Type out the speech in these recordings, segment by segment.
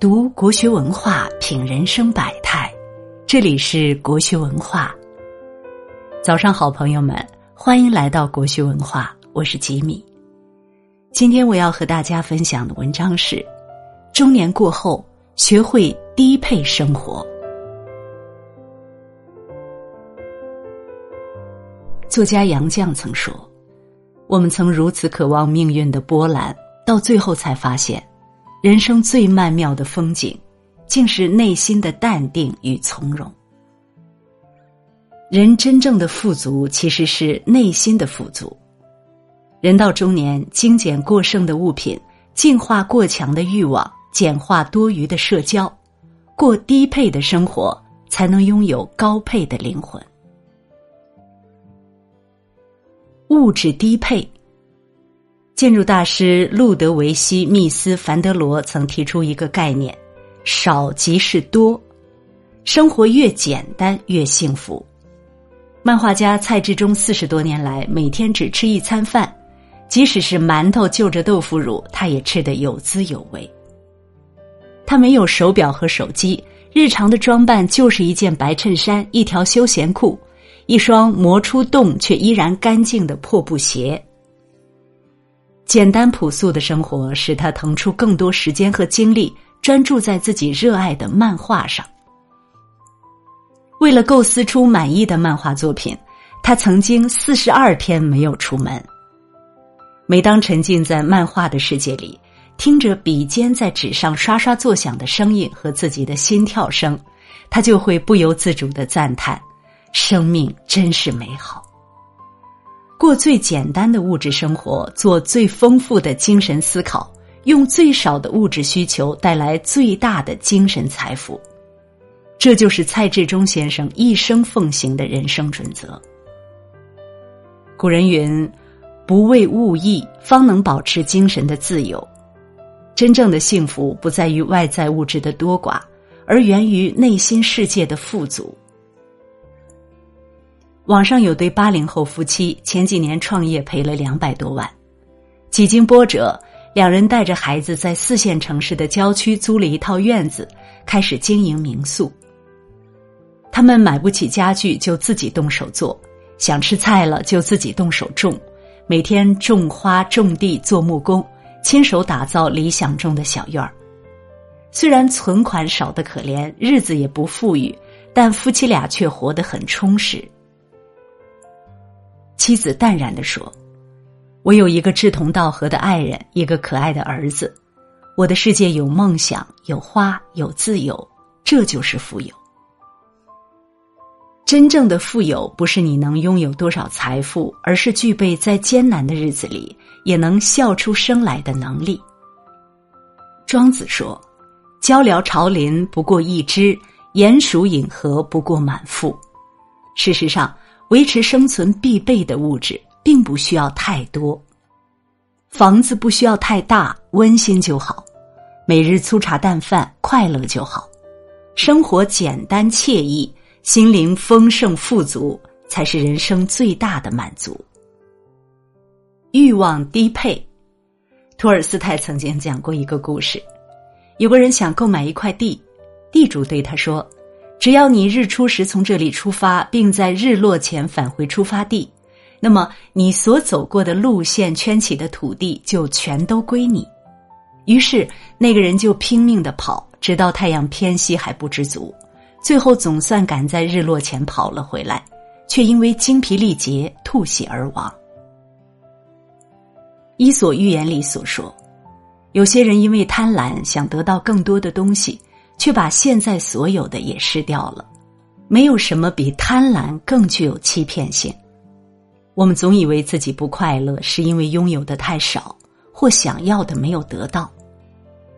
读国学文化，品人生百态。这里是国学文化。早上好，朋友们，欢迎来到国学文化，我是吉米。今天我要和大家分享的文章是：中年过后，学会低配生活。作家杨绛曾说：“我们曾如此渴望命运的波澜，到最后才发现。”人生最曼妙的风景，竟是内心的淡定与从容。人真正的富足，其实是内心的富足。人到中年，精简过剩的物品，净化过强的欲望，简化多余的社交，过低配的生活，才能拥有高配的灵魂。物质低配。建筑大师路德维希·密斯·凡德罗曾提出一个概念：“少即是多，生活越简单越幸福。”漫画家蔡志忠四十多年来每天只吃一餐饭，即使是馒头就着豆腐乳，他也吃得有滋有味。他没有手表和手机，日常的装扮就是一件白衬衫、一条休闲裤、一双磨出洞却依然干净的破布鞋。简单朴素的生活使他腾出更多时间和精力，专注在自己热爱的漫画上。为了构思出满意的漫画作品，他曾经四十二天没有出门。每当沉浸在漫画的世界里，听着笔尖在纸上刷刷作响的声音和自己的心跳声，他就会不由自主的赞叹：生命真是美好。过最简单的物质生活，做最丰富的精神思考，用最少的物质需求带来最大的精神财富，这就是蔡志忠先生一生奉行的人生准则。古人云：“不为物役，方能保持精神的自由。”真正的幸福不在于外在物质的多寡，而源于内心世界的富足。网上有对八零后夫妻，前几年创业赔了两百多万，几经波折，两人带着孩子在四线城市的郊区租了一套院子，开始经营民宿。他们买不起家具，就自己动手做；想吃菜了，就自己动手种，每天种花、种地、做木工，亲手打造理想中的小院儿。虽然存款少得可怜，日子也不富裕，但夫妻俩却活得很充实。妻子淡然的说：“我有一个志同道合的爱人，一个可爱的儿子，我的世界有梦想，有花，有自由，这就是富有。真正的富有不是你能拥有多少财富，而是具备在艰难的日子里也能笑出声来的能力。”庄子说：“鹪鹩巢林不过一枝，鼹鼠饮河不过满腹。”事实上。维持生存必备的物质，并不需要太多。房子不需要太大，温馨就好；每日粗茶淡饭，快乐就好。生活简单惬意，心灵丰盛富足，才是人生最大的满足。欲望低配。托尔斯泰曾经讲过一个故事：有个人想购买一块地，地主对他说。只要你日出时从这里出发，并在日落前返回出发地，那么你所走过的路线圈起的土地就全都归你。于是那个人就拼命的跑，直到太阳偏西还不知足，最后总算赶在日落前跑了回来，却因为精疲力竭吐血而亡。《伊索寓言》里所说，有些人因为贪婪想得到更多的东西。却把现在所有的也失掉了，没有什么比贪婪更具有欺骗性。我们总以为自己不快乐，是因为拥有的太少，或想要的没有得到。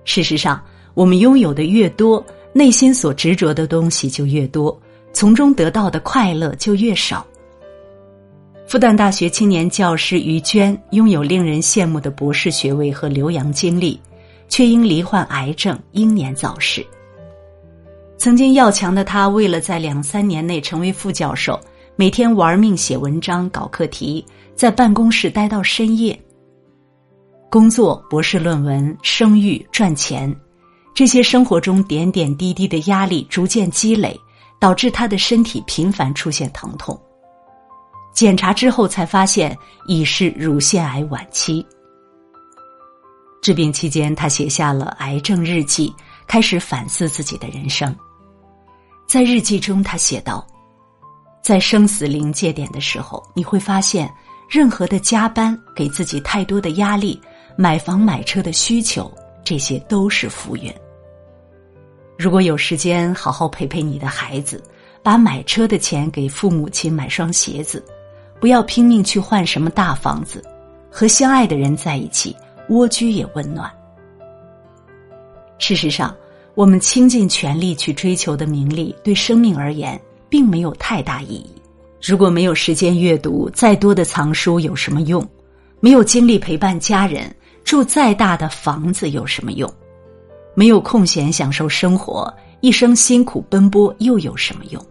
事实上，我们拥有的越多，内心所执着的东西就越多，从中得到的快乐就越少。复旦大学青年教师于娟拥有令人羡慕的博士学位和留洋经历，却因罹患癌症英年早逝。曾经要强的他，为了在两三年内成为副教授，每天玩命写文章、搞课题，在办公室待到深夜。工作、博士论文、生育、赚钱，这些生活中点点滴滴的压力逐渐积累，导致他的身体频繁出现疼痛。检查之后才发现已是乳腺癌晚期。治病期间，他写下了癌症日记，开始反思自己的人生。在日记中，他写道：“在生死临界点的时候，你会发现，任何的加班、给自己太多的压力、买房买车的需求，这些都是浮云。如果有时间，好好陪陪你的孩子，把买车的钱给父母亲买双鞋子，不要拼命去换什么大房子，和相爱的人在一起。”蜗居也温暖。事实上，我们倾尽全力去追求的名利，对生命而言并没有太大意义。如果没有时间阅读，再多的藏书有什么用？没有精力陪伴家人，住再大的房子有什么用？没有空闲享受生活，一生辛苦奔波又有什么用？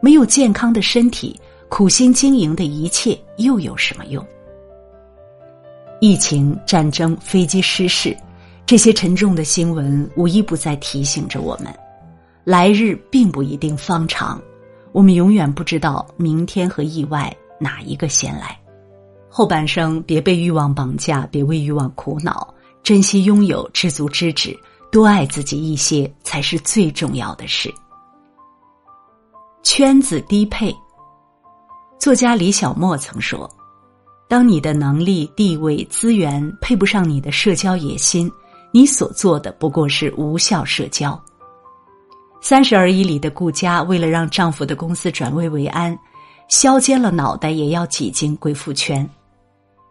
没有健康的身体，苦心经营的一切又有什么用？疫情、战争、飞机失事，这些沉重的新闻无一不在提醒着我们：来日并不一定方长，我们永远不知道明天和意外哪一个先来。后半生别被欲望绑架，别为欲望苦恼，珍惜拥有，知足知止，多爱自己一些，才是最重要的事。圈子低配，作家李小莫曾说。当你的能力、地位、资源配不上你的社交野心，你所做的不过是无效社交。三十而已里的顾佳，为了让丈夫的公司转危为安，削尖了脑袋也要挤进贵妇圈。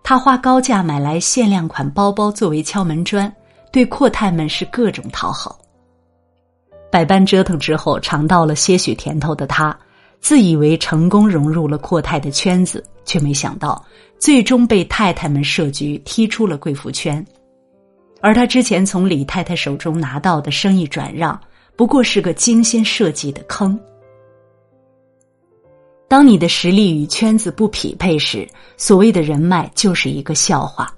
她花高价买来限量款包包作为敲门砖，对阔太们是各种讨好。百般折腾之后，尝到了些许甜头的她。自以为成功融入了阔太的圈子，却没想到最终被太太们设局踢出了贵妇圈。而他之前从李太太手中拿到的生意转让，不过是个精心设计的坑。当你的实力与圈子不匹配时，所谓的人脉就是一个笑话。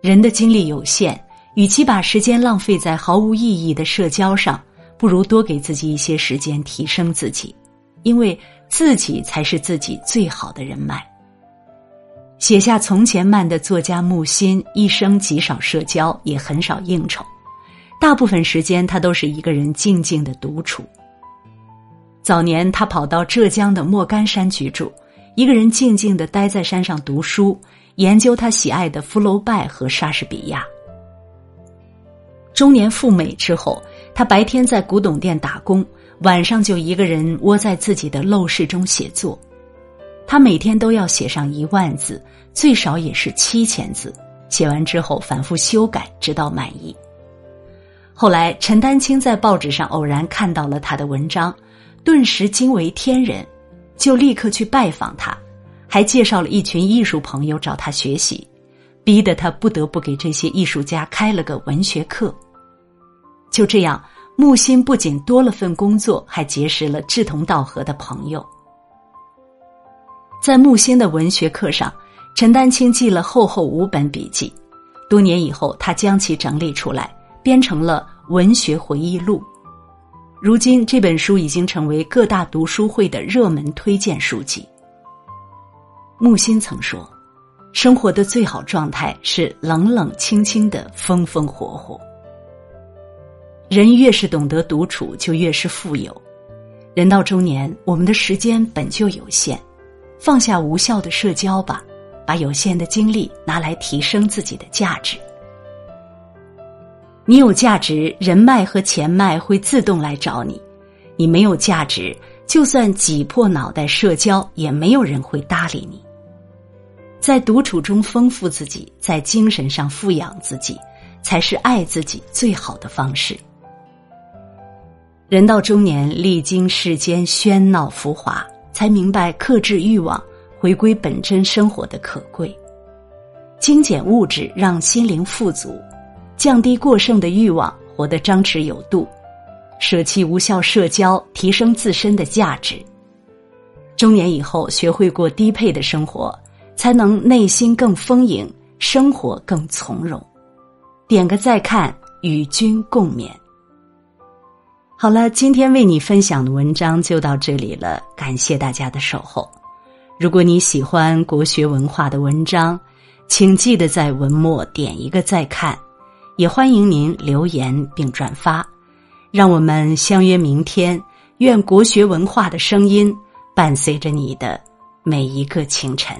人的精力有限，与其把时间浪费在毫无意义的社交上，不如多给自己一些时间提升自己。因为自己才是自己最好的人脉。写下《从前慢》的作家木心，一生极少社交，也很少应酬，大部分时间他都是一个人静静的独处。早年他跑到浙江的莫干山居住，一个人静静的待在山上读书，研究他喜爱的福楼拜和莎士比亚。中年赴美之后，他白天在古董店打工。晚上就一个人窝在自己的陋室中写作，他每天都要写上一万字，最少也是七千字。写完之后反复修改，直到满意。后来陈丹青在报纸上偶然看到了他的文章，顿时惊为天人，就立刻去拜访他，还介绍了一群艺术朋友找他学习，逼得他不得不给这些艺术家开了个文学课。就这样。木心不仅多了份工作，还结识了志同道合的朋友。在木心的文学课上，陈丹青记了厚厚五本笔记，多年以后，他将其整理出来，编成了《文学回忆录》。如今，这本书已经成为各大读书会的热门推荐书籍。木心曾说：“生活的最好状态是冷冷清清的，风风火火。”人越是懂得独处，就越是富有。人到中年，我们的时间本就有限，放下无效的社交吧，把有限的精力拿来提升自己的价值。你有价值，人脉和钱脉会自动来找你；你没有价值，就算挤破脑袋社交，也没有人会搭理你。在独处中丰富自己，在精神上富养自己，才是爱自己最好的方式。人到中年，历经世间喧闹浮华，才明白克制欲望、回归本真生活的可贵。精简物质，让心灵富足；降低过剩的欲望，活得张弛有度；舍弃无效社交，提升自身的价值。中年以后，学会过低配的生活，才能内心更丰盈，生活更从容。点个再看，与君共勉。好了，今天为你分享的文章就到这里了，感谢大家的守候。如果你喜欢国学文化的文章，请记得在文末点一个再看，也欢迎您留言并转发。让我们相约明天，愿国学文化的声音伴随着你的每一个清晨。